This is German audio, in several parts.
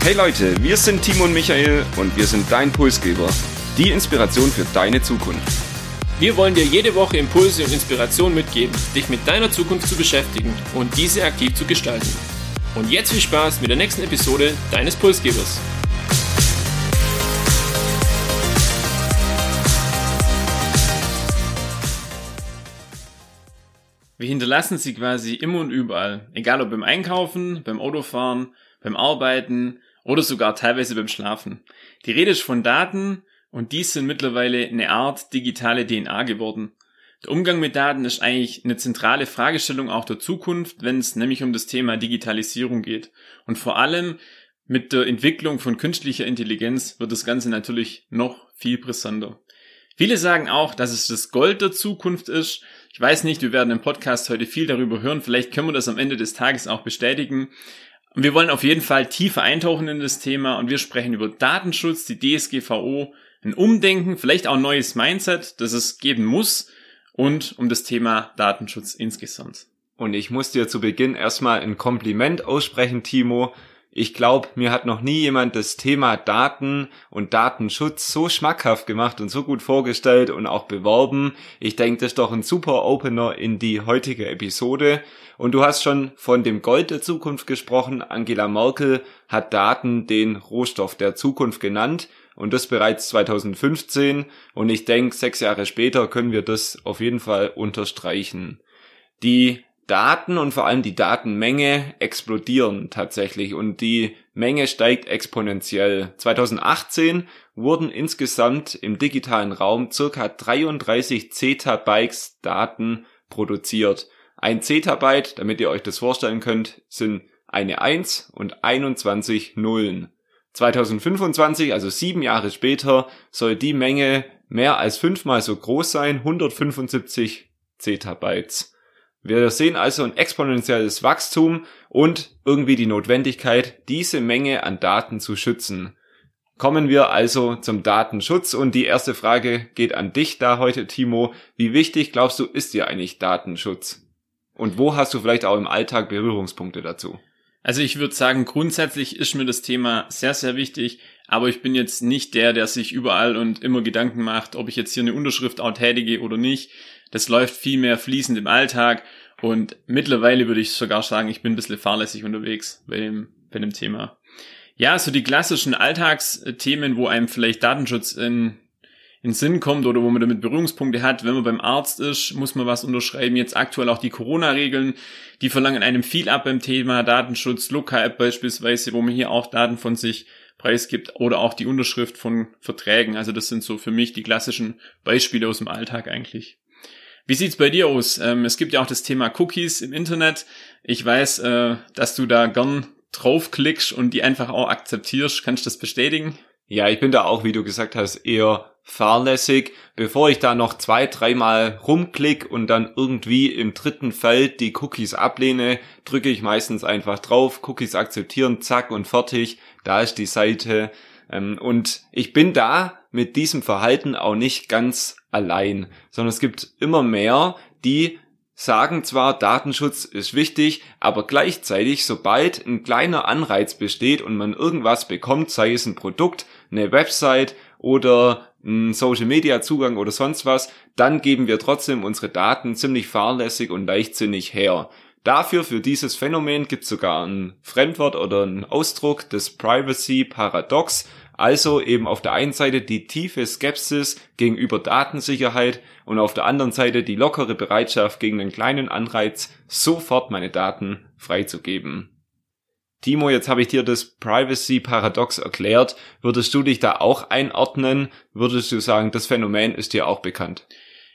Hey Leute, wir sind Timo und Michael und wir sind dein Pulsgeber. Die Inspiration für deine Zukunft. Wir wollen dir jede Woche Impulse und Inspiration mitgeben, dich mit deiner Zukunft zu beschäftigen und diese aktiv zu gestalten. Und jetzt viel Spaß mit der nächsten Episode deines Pulsgebers. Wir hinterlassen sie quasi immer und überall, egal ob beim Einkaufen, beim Autofahren, beim Arbeiten oder sogar teilweise beim Schlafen. Die Rede ist von Daten und dies sind mittlerweile eine Art digitale DNA geworden. Der Umgang mit Daten ist eigentlich eine zentrale Fragestellung auch der Zukunft, wenn es nämlich um das Thema Digitalisierung geht. Und vor allem mit der Entwicklung von künstlicher Intelligenz wird das Ganze natürlich noch viel brisanter. Viele sagen auch, dass es das Gold der Zukunft ist. Ich weiß nicht, wir werden im Podcast heute viel darüber hören. Vielleicht können wir das am Ende des Tages auch bestätigen. Und wir wollen auf jeden Fall tiefer eintauchen in das Thema und wir sprechen über Datenschutz, die DSGVO, ein Umdenken, vielleicht auch ein neues Mindset, das es geben muss und um das Thema Datenschutz insgesamt. Und ich muss dir zu Beginn erstmal ein Kompliment aussprechen, Timo. Ich glaube, mir hat noch nie jemand das Thema Daten und Datenschutz so schmackhaft gemacht und so gut vorgestellt und auch beworben. Ich denke, das ist doch ein super Opener in die heutige Episode. Und du hast schon von dem Gold der Zukunft gesprochen. Angela Merkel hat Daten den Rohstoff der Zukunft genannt und das bereits 2015 und ich denke, sechs Jahre später können wir das auf jeden Fall unterstreichen. Die Daten und vor allem die Datenmenge explodieren tatsächlich und die Menge steigt exponentiell. 2018 wurden insgesamt im digitalen Raum circa 33 Zettabytes Daten produziert. Ein Zettabyte, damit ihr euch das vorstellen könnt, sind eine 1 und 21 Nullen. 2025, also sieben Jahre später, soll die Menge mehr als fünfmal so groß sein, 175 Zettabytes. Wir sehen also ein exponentielles Wachstum und irgendwie die Notwendigkeit, diese Menge an Daten zu schützen. Kommen wir also zum Datenschutz und die erste Frage geht an dich da heute, Timo. Wie wichtig glaubst du ist dir eigentlich Datenschutz? Und wo hast du vielleicht auch im Alltag Berührungspunkte dazu? Also ich würde sagen, grundsätzlich ist mir das Thema sehr, sehr wichtig, aber ich bin jetzt nicht der, der sich überall und immer Gedanken macht, ob ich jetzt hier eine Unterschrift auch tätige oder nicht. Das läuft viel mehr fließend im Alltag und mittlerweile würde ich sogar sagen, ich bin ein bisschen fahrlässig unterwegs bei dem, bei dem Thema. Ja, so die klassischen Alltagsthemen, wo einem vielleicht Datenschutz in in Sinn kommt oder wo man damit Berührungspunkte hat. Wenn man beim Arzt ist, muss man was unterschreiben. Jetzt aktuell auch die Corona-Regeln, die verlangen einem viel ab beim Thema Datenschutz, Luca-App beispielsweise, wo man hier auch Daten von sich preisgibt oder auch die Unterschrift von Verträgen. Also das sind so für mich die klassischen Beispiele aus dem Alltag eigentlich. Wie sieht's bei dir aus? Ähm, es gibt ja auch das Thema Cookies im Internet. Ich weiß, äh, dass du da gern draufklickst und die einfach auch akzeptierst. Kannst du das bestätigen? Ja, ich bin da auch, wie du gesagt hast, eher fahrlässig. Bevor ich da noch zwei, dreimal rumklick und dann irgendwie im dritten Feld die Cookies ablehne, drücke ich meistens einfach drauf, Cookies akzeptieren, zack und fertig. Da ist die Seite. Ähm, und ich bin da mit diesem Verhalten auch nicht ganz allein, sondern es gibt immer mehr, die sagen zwar, Datenschutz ist wichtig, aber gleichzeitig, sobald ein kleiner Anreiz besteht und man irgendwas bekommt, sei es ein Produkt, eine Website oder ein Social Media Zugang oder sonst was, dann geben wir trotzdem unsere Daten ziemlich fahrlässig und leichtsinnig her. Dafür, für dieses Phänomen gibt es sogar ein Fremdwort oder einen Ausdruck des Privacy Paradox, also eben auf der einen Seite die tiefe Skepsis gegenüber Datensicherheit und auf der anderen Seite die lockere Bereitschaft gegen den kleinen Anreiz, sofort meine Daten freizugeben. Timo, jetzt habe ich dir das Privacy Paradox erklärt. Würdest du dich da auch einordnen? Würdest du sagen, das Phänomen ist dir auch bekannt?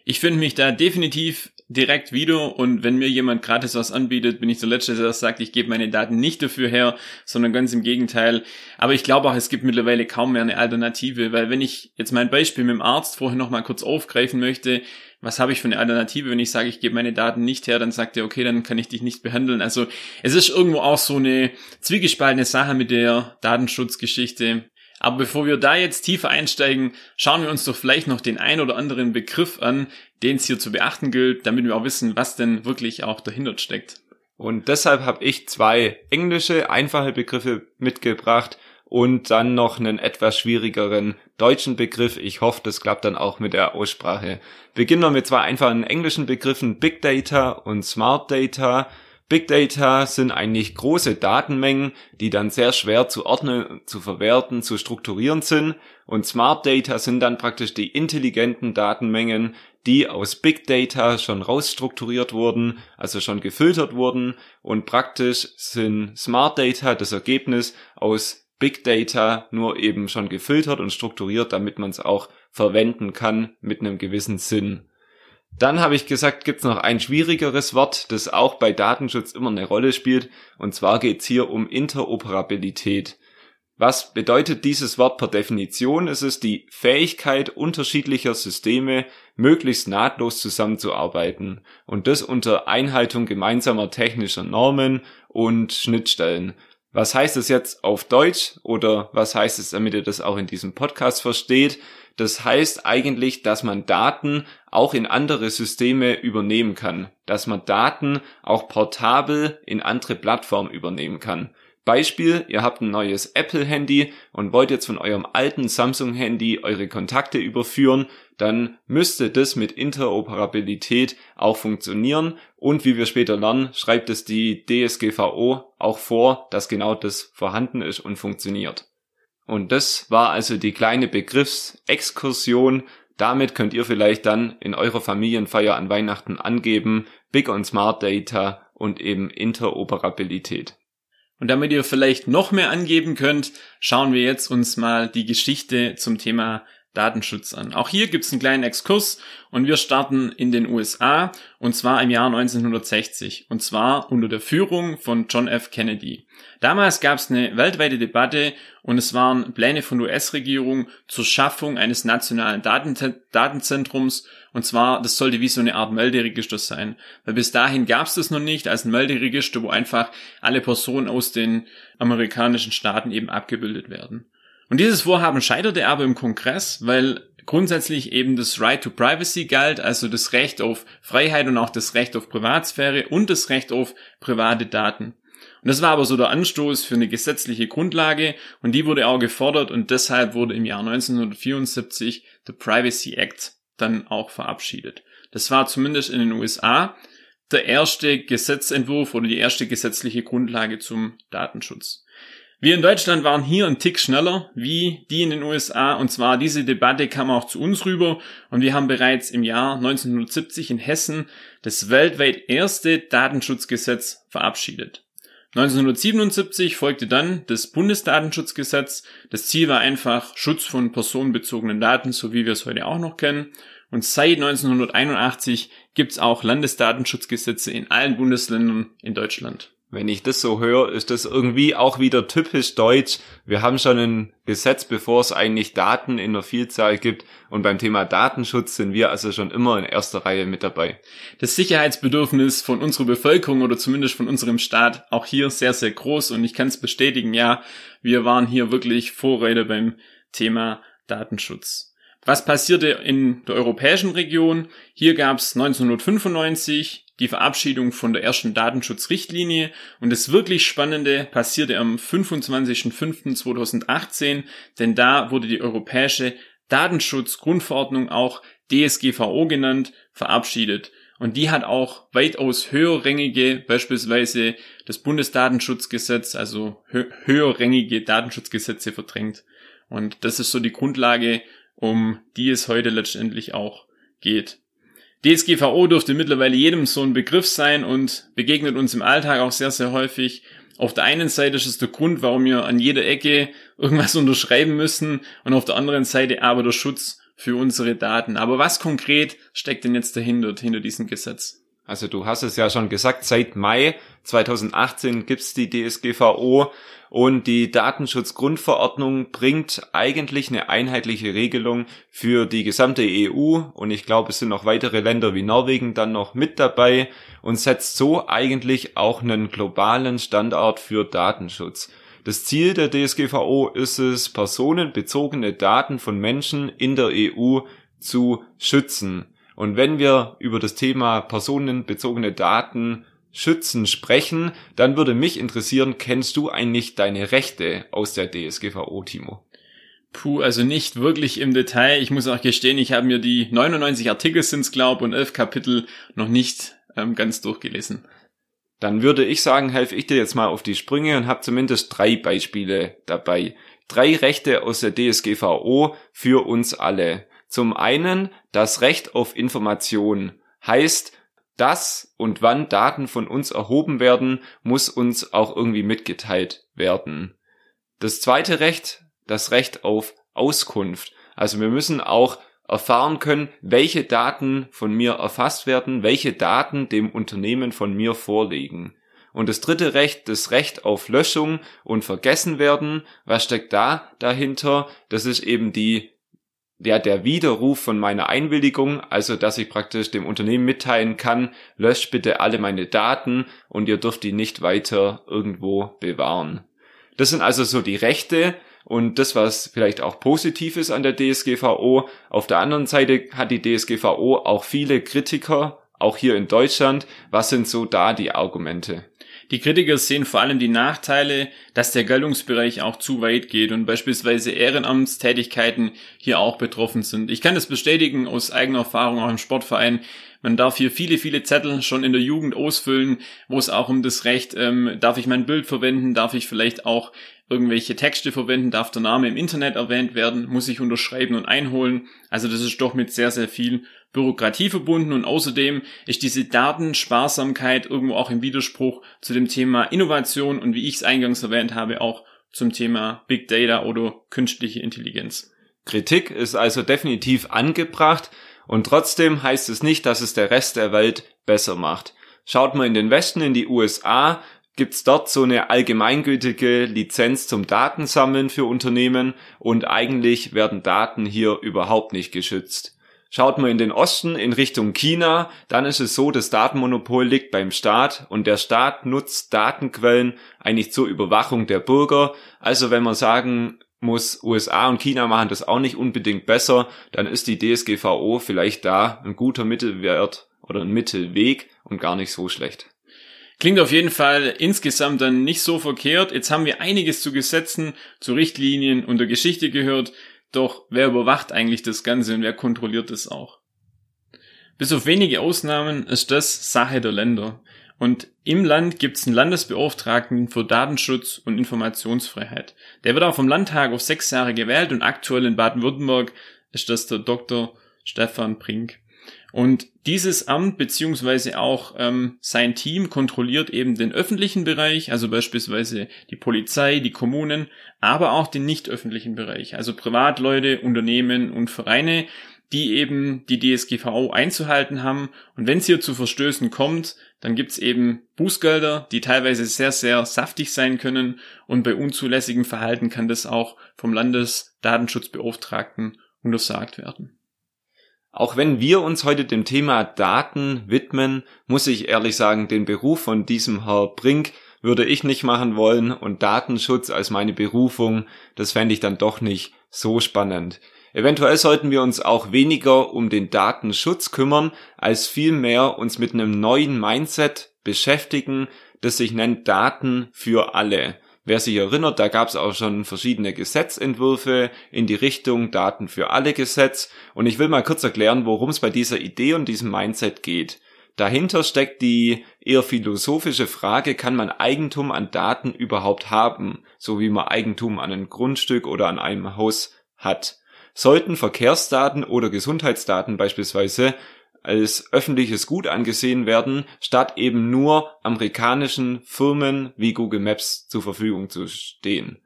Ich finde mich da definitiv direkt wieder und wenn mir jemand gratis was anbietet, bin ich der Letzte, der sagt, ich gebe meine Daten nicht dafür her, sondern ganz im Gegenteil. Aber ich glaube auch, es gibt mittlerweile kaum mehr eine Alternative, weil wenn ich jetzt mein Beispiel mit dem Arzt vorher nochmal kurz aufgreifen möchte, was habe ich für eine Alternative, wenn ich sage, ich gebe meine Daten nicht her, dann sagt er, okay, dann kann ich dich nicht behandeln. Also es ist irgendwo auch so eine zwiegespaltene Sache mit der Datenschutzgeschichte. Aber bevor wir da jetzt tiefer einsteigen, schauen wir uns doch vielleicht noch den ein oder anderen Begriff an, den es hier zu beachten gilt, damit wir auch wissen, was denn wirklich auch dahinter steckt. Und deshalb habe ich zwei englische, einfache Begriffe mitgebracht. und dann noch einen etwas schwierigeren deutschen Begriff. Ich hoffe, das klappt dann auch mit der Aussprache. Beginnen wir mit zwei einfachen englischen Begriffen Big Data und Smart Data. Big Data sind eigentlich große Datenmengen, die dann sehr schwer zu ordnen, zu verwerten, zu strukturieren sind. Und Smart Data sind dann praktisch die intelligenten Datenmengen, die aus Big Data schon rausstrukturiert wurden, also schon gefiltert wurden. Und praktisch sind Smart Data das Ergebnis aus Big Data nur eben schon gefiltert und strukturiert, damit man es auch verwenden kann mit einem gewissen Sinn. Dann habe ich gesagt, gibt es noch ein schwierigeres Wort, das auch bei Datenschutz immer eine Rolle spielt, und zwar geht es hier um Interoperabilität. Was bedeutet dieses Wort per Definition? Es ist die Fähigkeit unterschiedlicher Systeme möglichst nahtlos zusammenzuarbeiten und das unter Einhaltung gemeinsamer technischer Normen und Schnittstellen. Was heißt es jetzt auf Deutsch oder was heißt es, damit ihr das auch in diesem Podcast versteht? Das heißt eigentlich, dass man Daten auch in andere Systeme übernehmen kann, dass man Daten auch portabel in andere Plattformen übernehmen kann. Beispiel, ihr habt ein neues Apple-Handy und wollt jetzt von eurem alten Samsung-Handy eure Kontakte überführen, dann müsste das mit Interoperabilität auch funktionieren und wie wir später lernen, schreibt es die DSGVO auch vor, dass genau das vorhanden ist und funktioniert. Und das war also die kleine Begriffsexkursion. Damit könnt ihr vielleicht dann in eurer Familienfeier an Weihnachten angeben, Big und Smart Data und eben Interoperabilität. Und damit ihr vielleicht noch mehr angeben könnt, schauen wir jetzt uns mal die Geschichte zum Thema Datenschutz an. Auch hier gibt's einen kleinen Exkurs und wir starten in den USA und zwar im Jahr 1960 und zwar unter der Führung von John F. Kennedy. Damals gab's eine weltweite Debatte und es waren Pläne von US-Regierung zur Schaffung eines nationalen Daten Datenzentrums und zwar, das sollte wie so eine Art Melderegister sein, weil bis dahin gab's das noch nicht als ein Melderegister, wo einfach alle Personen aus den amerikanischen Staaten eben abgebildet werden. Und dieses Vorhaben scheiterte aber im Kongress, weil grundsätzlich eben das Right to Privacy galt, also das Recht auf Freiheit und auch das Recht auf Privatsphäre und das Recht auf private Daten. Und das war aber so der Anstoß für eine gesetzliche Grundlage und die wurde auch gefordert und deshalb wurde im Jahr 1974 the Privacy Act dann auch verabschiedet. Das war zumindest in den USA der erste Gesetzentwurf oder die erste gesetzliche Grundlage zum Datenschutz. Wir in Deutschland waren hier ein Tick schneller wie die in den USA und zwar diese Debatte kam auch zu uns rüber und wir haben bereits im Jahr 1970 in Hessen das weltweit erste Datenschutzgesetz verabschiedet. 1977 folgte dann das Bundesdatenschutzgesetz. Das Ziel war einfach Schutz von personenbezogenen Daten, so wie wir es heute auch noch kennen. Und seit 1981 gibt es auch Landesdatenschutzgesetze in allen Bundesländern in Deutschland. Wenn ich das so höre, ist das irgendwie auch wieder typisch deutsch. Wir haben schon ein Gesetz, bevor es eigentlich Daten in der Vielzahl gibt. Und beim Thema Datenschutz sind wir also schon immer in erster Reihe mit dabei. Das Sicherheitsbedürfnis von unserer Bevölkerung oder zumindest von unserem Staat auch hier sehr, sehr groß. Und ich kann es bestätigen, ja, wir waren hier wirklich Vorreiter beim Thema Datenschutz. Was passierte in der europäischen Region? Hier gab es 1995 die Verabschiedung von der ersten Datenschutzrichtlinie und das wirklich Spannende passierte am 25.05.2018, denn da wurde die europäische Datenschutzgrundverordnung auch DSGVO genannt, verabschiedet. Und die hat auch weitaus höherrängige, beispielsweise das Bundesdatenschutzgesetz, also höherrängige Datenschutzgesetze verdrängt. Und das ist so die Grundlage, um die es heute letztendlich auch geht. DSGVO dürfte mittlerweile jedem so ein Begriff sein und begegnet uns im Alltag auch sehr, sehr häufig. Auf der einen Seite ist es der Grund, warum wir an jeder Ecke irgendwas unterschreiben müssen und auf der anderen Seite aber der Schutz für unsere Daten. Aber was konkret steckt denn jetzt dahinter, hinter diesem Gesetz? Also du hast es ja schon gesagt, seit Mai 2018 gibt's die DSGVO und die Datenschutzgrundverordnung bringt eigentlich eine einheitliche Regelung für die gesamte EU und ich glaube, es sind noch weitere Länder wie Norwegen dann noch mit dabei und setzt so eigentlich auch einen globalen Standard für Datenschutz. Das Ziel der DSGVO ist es, personenbezogene Daten von Menschen in der EU zu schützen. Und wenn wir über das Thema personenbezogene Daten Schützen sprechen, dann würde mich interessieren, kennst du eigentlich deine Rechte aus der DSGVO, Timo? Puh, also nicht wirklich im Detail. Ich muss auch gestehen, ich habe mir die 99 Artikel sind's glaub und 11 Kapitel noch nicht ähm, ganz durchgelesen. Dann würde ich sagen, helfe ich dir jetzt mal auf die Sprünge und habe zumindest drei Beispiele dabei. Drei Rechte aus der DSGVO für uns alle. Zum einen das Recht auf Information heißt, dass und wann Daten von uns erhoben werden, muss uns auch irgendwie mitgeteilt werden. Das zweite Recht, das Recht auf Auskunft. Also wir müssen auch erfahren können, welche Daten von mir erfasst werden, welche Daten dem Unternehmen von mir vorliegen. Und das dritte Recht, das Recht auf Löschung und Vergessen werden. Was steckt da dahinter? Das ist eben die ja, der Widerruf von meiner Einwilligung, also dass ich praktisch dem Unternehmen mitteilen kann, löscht bitte alle meine Daten und ihr dürft die nicht weiter irgendwo bewahren. Das sind also so die Rechte und das, was vielleicht auch positiv ist an der DSGVO. Auf der anderen Seite hat die DSGVO auch viele Kritiker, auch hier in Deutschland. Was sind so da die Argumente? Die Kritiker sehen vor allem die Nachteile, dass der Geltungsbereich auch zu weit geht und beispielsweise Ehrenamtstätigkeiten hier auch betroffen sind. Ich kann das bestätigen aus eigener Erfahrung auch im Sportverein. Man darf hier viele, viele Zettel schon in der Jugend ausfüllen, wo es auch um das Recht, ähm, darf ich mein Bild verwenden, darf ich vielleicht auch irgendwelche Texte verwenden, darf der Name im Internet erwähnt werden, muss ich unterschreiben und einholen. Also das ist doch mit sehr, sehr viel Bürokratie verbunden und außerdem ist diese Datensparsamkeit irgendwo auch im Widerspruch zu dem Thema Innovation und wie ich es eingangs erwähnt habe, auch zum Thema Big Data oder künstliche Intelligenz. Kritik ist also definitiv angebracht und trotzdem heißt es nicht, dass es der Rest der Welt besser macht. Schaut mal in den Westen, in die USA, gibt's dort so eine allgemeingültige Lizenz zum Datensammeln für Unternehmen und eigentlich werden Daten hier überhaupt nicht geschützt. Schaut man in den Osten in Richtung China, dann ist es so, das Datenmonopol liegt beim Staat und der Staat nutzt Datenquellen eigentlich zur Überwachung der Bürger. Also wenn man sagen muss, USA und China machen das auch nicht unbedingt besser, dann ist die DSGVO vielleicht da ein guter Mittelwert oder ein Mittelweg und gar nicht so schlecht. Klingt auf jeden Fall insgesamt dann nicht so verkehrt. Jetzt haben wir einiges zu Gesetzen, zu Richtlinien und der Geschichte gehört. Doch wer überwacht eigentlich das Ganze und wer kontrolliert es auch? Bis auf wenige Ausnahmen ist das Sache der Länder. Und im Land gibt es einen Landesbeauftragten für Datenschutz und Informationsfreiheit. Der wird auch vom Landtag auf sechs Jahre gewählt und aktuell in Baden-Württemberg ist das der Dr. Stefan Brink. Und dieses Amt beziehungsweise auch ähm, sein Team kontrolliert eben den öffentlichen Bereich, also beispielsweise die Polizei, die Kommunen, aber auch den nicht öffentlichen Bereich, also Privatleute, Unternehmen und Vereine, die eben die DSGVO einzuhalten haben. Und wenn es hier zu Verstößen kommt, dann gibt's eben Bußgelder, die teilweise sehr, sehr saftig sein können. Und bei unzulässigem Verhalten kann das auch vom Landesdatenschutzbeauftragten untersagt werden. Auch wenn wir uns heute dem Thema Daten widmen, muss ich ehrlich sagen, den Beruf von diesem Herr Brink würde ich nicht machen wollen und Datenschutz als meine Berufung, das fände ich dann doch nicht so spannend. Eventuell sollten wir uns auch weniger um den Datenschutz kümmern, als vielmehr uns mit einem neuen Mindset beschäftigen, das sich nennt Daten für alle. Wer sich erinnert, da gab es auch schon verschiedene Gesetzentwürfe in die Richtung Daten für alle Gesetz. Und ich will mal kurz erklären, worum es bei dieser Idee und diesem Mindset geht. Dahinter steckt die eher philosophische Frage, kann man Eigentum an Daten überhaupt haben, so wie man Eigentum an einem Grundstück oder an einem Haus hat. Sollten Verkehrsdaten oder Gesundheitsdaten beispielsweise als öffentliches Gut angesehen werden, statt eben nur amerikanischen Firmen wie Google Maps zur Verfügung zu stehen.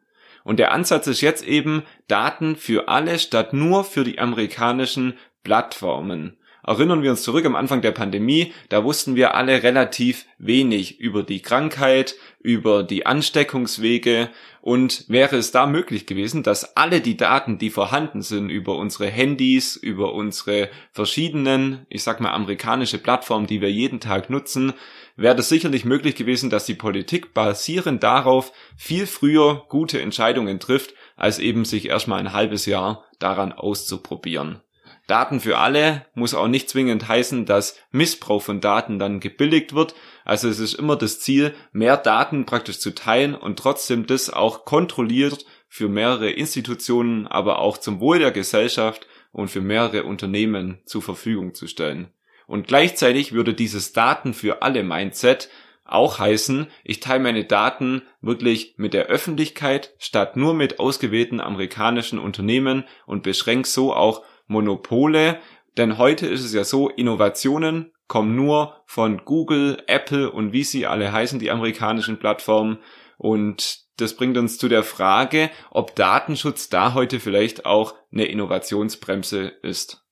Und der Ansatz ist jetzt eben Daten für alle statt nur für die amerikanischen Plattformen. Erinnern wir uns zurück am Anfang der Pandemie, da wussten wir alle relativ wenig über die Krankheit, über die Ansteckungswege und wäre es da möglich gewesen, dass alle die Daten, die vorhanden sind über unsere Handys, über unsere verschiedenen, ich sag mal amerikanische Plattformen, die wir jeden Tag nutzen, wäre es sicherlich möglich gewesen, dass die Politik basierend darauf viel früher gute Entscheidungen trifft, als eben sich erstmal ein halbes Jahr daran auszuprobieren. Daten für alle muss auch nicht zwingend heißen, dass Missbrauch von Daten dann gebilligt wird. Also es ist immer das Ziel, mehr Daten praktisch zu teilen und trotzdem das auch kontrolliert für mehrere Institutionen, aber auch zum Wohl der Gesellschaft und für mehrere Unternehmen zur Verfügung zu stellen. Und gleichzeitig würde dieses Daten für alle Mindset auch heißen, ich teile meine Daten wirklich mit der Öffentlichkeit statt nur mit ausgewählten amerikanischen Unternehmen und beschränke so auch Monopole, denn heute ist es ja so, Innovationen kommen nur von Google, Apple und wie sie alle heißen, die amerikanischen Plattformen. Und das bringt uns zu der Frage, ob Datenschutz da heute vielleicht auch eine Innovationsbremse ist.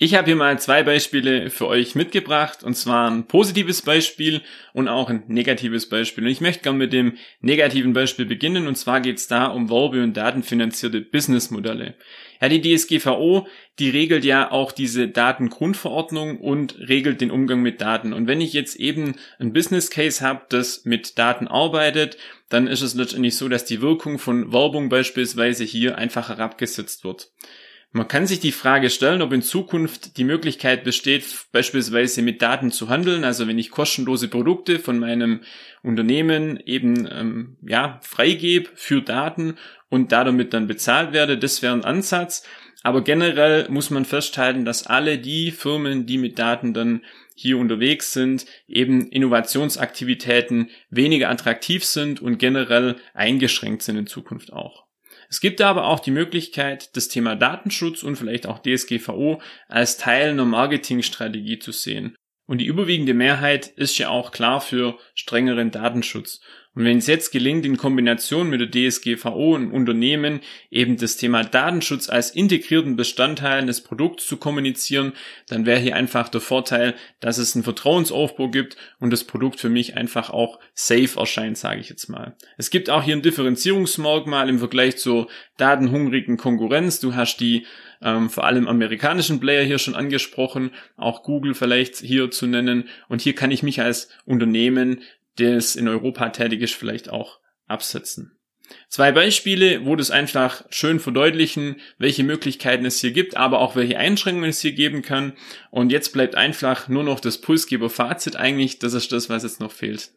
Ich habe hier mal zwei Beispiele für euch mitgebracht, und zwar ein positives Beispiel und auch ein negatives Beispiel. Und ich möchte gerne mit dem negativen Beispiel beginnen, und zwar geht es da um werbe- und datenfinanzierte Businessmodelle. Ja, die DSGVO, die regelt ja auch diese Datengrundverordnung und regelt den Umgang mit Daten. Und wenn ich jetzt eben ein Business Case habe, das mit Daten arbeitet, dann ist es letztendlich so, dass die Wirkung von Werbung beispielsweise hier einfach herabgesetzt wird. Man kann sich die Frage stellen, ob in Zukunft die Möglichkeit besteht, beispielsweise mit Daten zu handeln. Also wenn ich kostenlose Produkte von meinem Unternehmen eben ähm, ja freigebe für Daten und damit dann bezahlt werde, das wäre ein Ansatz. Aber generell muss man festhalten, dass alle die Firmen, die mit Daten dann hier unterwegs sind, eben Innovationsaktivitäten weniger attraktiv sind und generell eingeschränkt sind in Zukunft auch. Es gibt aber auch die Möglichkeit, das Thema Datenschutz und vielleicht auch DSGVO als Teil einer Marketingstrategie zu sehen. Und die überwiegende Mehrheit ist ja auch klar für strengeren Datenschutz. Und wenn es jetzt gelingt, in Kombination mit der DSGVO im Unternehmen eben das Thema Datenschutz als integrierten Bestandteil des Produkts zu kommunizieren, dann wäre hier einfach der Vorteil, dass es einen Vertrauensaufbau gibt und das Produkt für mich einfach auch safe erscheint, sage ich jetzt mal. Es gibt auch hier ein Differenzierungsmerkmal im Vergleich zur datenhungrigen Konkurrenz. Du hast die ähm, vor allem amerikanischen Player hier schon angesprochen, auch Google vielleicht hier zu nennen. Und hier kann ich mich als Unternehmen das in Europa tätig ist, vielleicht auch absetzen. Zwei Beispiele, wo das einfach schön verdeutlichen, welche Möglichkeiten es hier gibt, aber auch welche Einschränkungen es hier geben kann. Und jetzt bleibt einfach nur noch das Pulsgeber-Fazit eigentlich. Das ist das, was jetzt noch fehlt.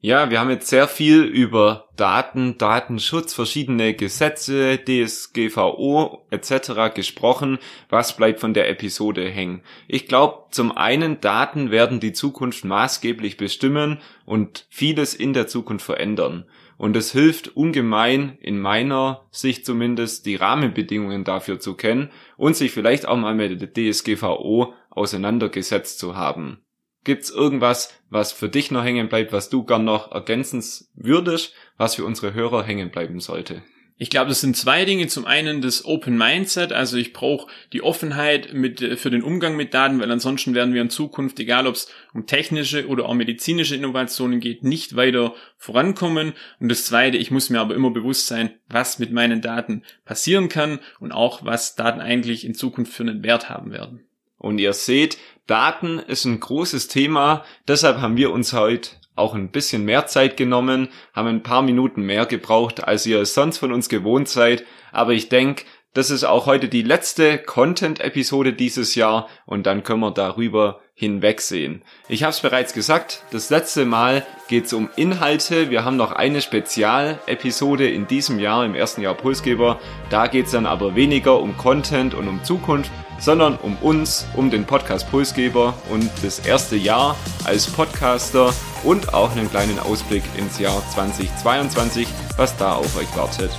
Ja, wir haben jetzt sehr viel über Daten, Datenschutz, verschiedene Gesetze, DSGVO etc. gesprochen. Was bleibt von der Episode hängen? Ich glaube, zum einen Daten werden die Zukunft maßgeblich bestimmen und vieles in der Zukunft verändern. Und es hilft ungemein, in meiner Sicht zumindest, die Rahmenbedingungen dafür zu kennen und sich vielleicht auch mal mit der DSGVO auseinandergesetzt zu haben. Gibt's irgendwas, was für dich noch hängen bleibt, was du gern noch ergänzen würdest, was für unsere Hörer hängen bleiben sollte? Ich glaube, das sind zwei Dinge. Zum einen das Open Mindset, also ich brauche die Offenheit mit, äh, für den Umgang mit Daten, weil ansonsten werden wir in Zukunft, egal ob es um technische oder auch medizinische Innovationen geht, nicht weiter vorankommen. Und das zweite, ich muss mir aber immer bewusst sein, was mit meinen Daten passieren kann und auch was Daten eigentlich in Zukunft für einen Wert haben werden. Und ihr seht, Daten ist ein großes Thema, deshalb haben wir uns heute auch ein bisschen mehr Zeit genommen, haben ein paar Minuten mehr gebraucht, als ihr es sonst von uns gewohnt seid. Aber ich denke, das ist auch heute die letzte Content-Episode dieses Jahr und dann können wir darüber hinwegsehen. Ich habe es bereits gesagt, das letzte Mal geht es um Inhalte. Wir haben noch eine Spezialepisode in diesem Jahr, im ersten Jahr Pulsgeber. Da geht es dann aber weniger um Content und um Zukunft, sondern um uns, um den Podcast Pulsgeber und das erste Jahr als Podcaster und auch einen kleinen Ausblick ins Jahr 2022, was da auf euch wartet.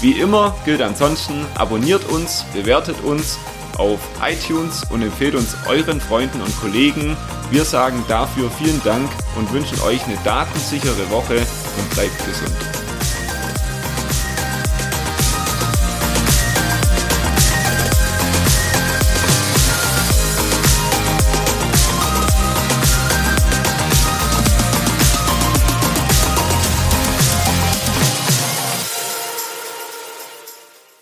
Wie immer gilt ansonsten, abonniert uns, bewertet uns auf iTunes und empfehlt uns euren Freunden und Kollegen. Wir sagen dafür vielen Dank und wünschen euch eine datensichere Woche und bleibt gesund.